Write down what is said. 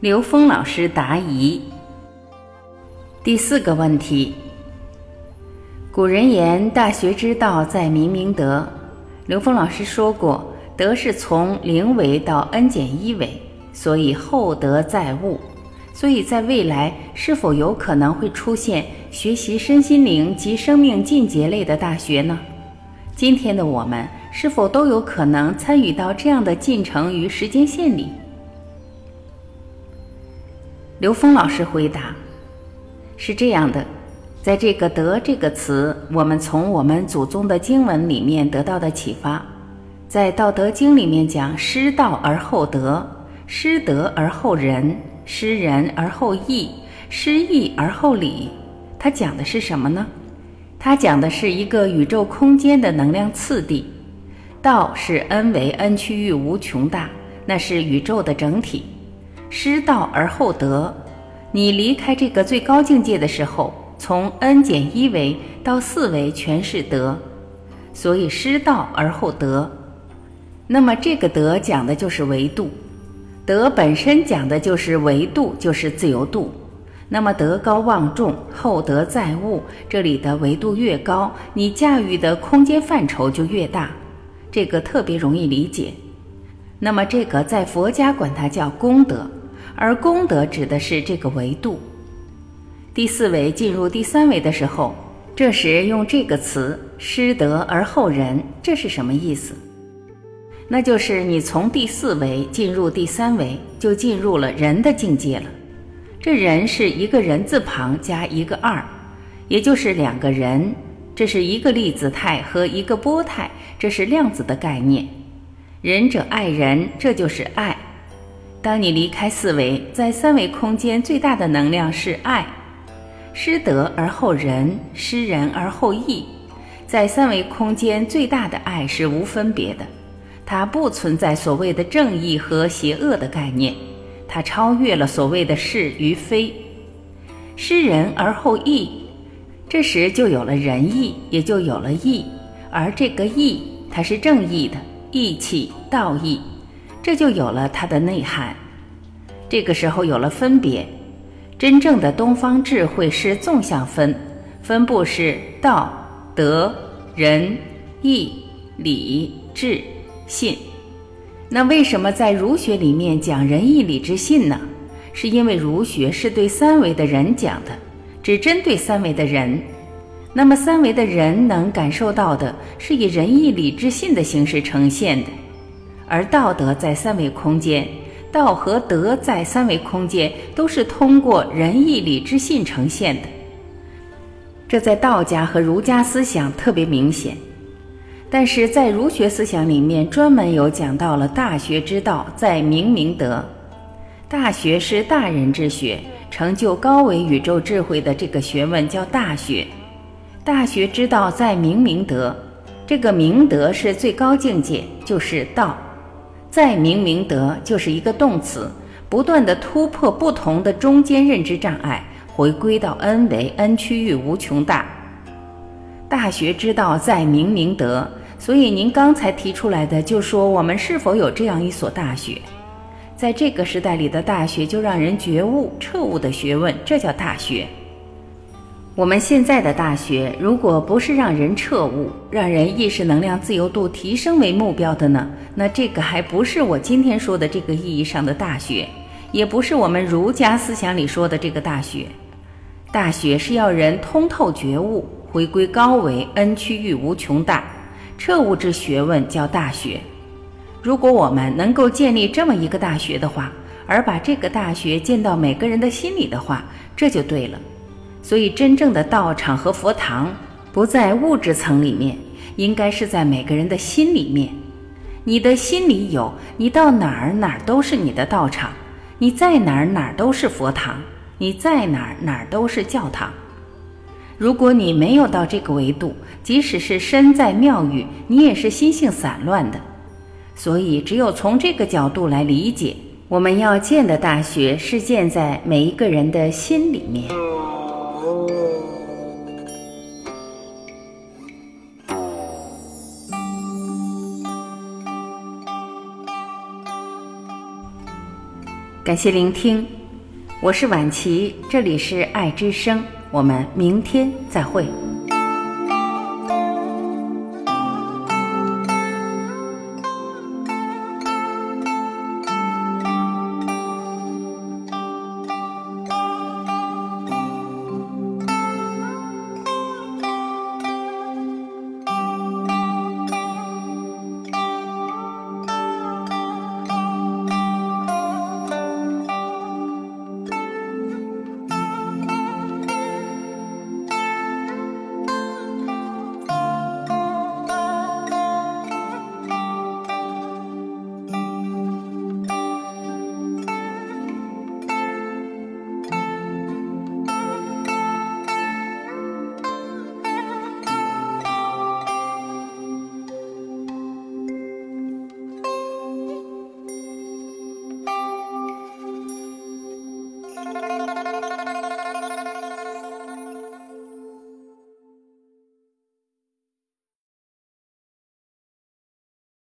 刘峰老师答疑。第四个问题：古人言“大学之道，在明明德”。刘峰老师说过，德是从零维到 n 减一维，所以厚德载物。所以在未来，是否有可能会出现学习身心灵及生命进阶类的大学呢？今天的我们是否都有可能参与到这样的进程与时间线里？刘峰老师回答：“是这样的，在这个‘德’这个词，我们从我们祖宗的经文里面得到的启发，在《道德经》里面讲‘失道而后德，失德而后仁，失仁而后义，失义而后礼’，它讲的是什么呢？它讲的是一个宇宙空间的能量次第。道是 n 为 n 区域无穷大，那是宇宙的整体。”失道而后德，你离开这个最高境界的时候，从 n 减一维到四维全是德，所以失道而后德。那么这个德讲的就是维度，德本身讲的就是维度，就是自由度。那么德高望重，厚德载物，这里的维度越高，你驾驭的空间范畴就越大，这个特别容易理解。那么这个在佛家管它叫功德。而功德指的是这个维度，第四维进入第三维的时候，这时用这个词“失德而后仁”，这是什么意思？那就是你从第四维进入第三维，就进入了人的境界了。这人是一个人字旁加一个二，也就是两个人，这是一个粒子态和一个波态，这是量子的概念。仁者爱人，这就是爱。当你离开四维，在三维空间最大的能量是爱，失德而后仁，失仁而后义。在三维空间最大的爱是无分别的，它不存在所谓的正义和邪恶的概念，它超越了所谓的是与非。失仁而后义，这时就有了仁义，也就有了义，而这个义它是正义的义气、道义。这就有了它的内涵，这个时候有了分别。真正的东方智慧是纵向分，分布是道、德、仁、义、礼、智、信。那为什么在儒学里面讲仁义礼智信呢？是因为儒学是对三维的人讲的，只针对三维的人。那么三维的人能感受到的是以仁义礼智信的形式呈现的。而道德在三维空间，道和德在三维空间都是通过仁义礼智信呈现的。这在道家和儒家思想特别明显，但是在儒学思想里面专门有讲到了大学之道在明明德。大学是大人之学，成就高维宇宙智慧的这个学问叫大学。大学之道在明明德，这个明德是最高境界，就是道。再明明德就是一个动词，不断的突破不同的中间认知障碍，回归到 n 为 n 区域无穷大。大学之道在明明德，所以您刚才提出来的，就说我们是否有这样一所大学，在这个时代里的大学，就让人觉悟彻悟的学问，这叫大学。我们现在的大学，如果不是让人彻悟、让人意识能量自由度提升为目标的呢？那这个还不是我今天说的这个意义上的大学，也不是我们儒家思想里说的这个大学。大学是要人通透觉悟，回归高维 n 区域无穷大，彻悟之学问叫大学。如果我们能够建立这么一个大学的话，而把这个大学建到每个人的心里的话，这就对了。所以，真正的道场和佛堂不在物质层里面，应该是在每个人的心里面。你的心里有，你到哪儿哪儿都是你的道场；你在哪儿哪儿都是佛堂；你在哪儿哪儿都是教堂。如果你没有到这个维度，即使是身在庙宇，你也是心性散乱的。所以，只有从这个角度来理解，我们要建的大学是建在每一个人的心里面。感谢聆听，我是晚琪，这里是爱之声，我们明天再会。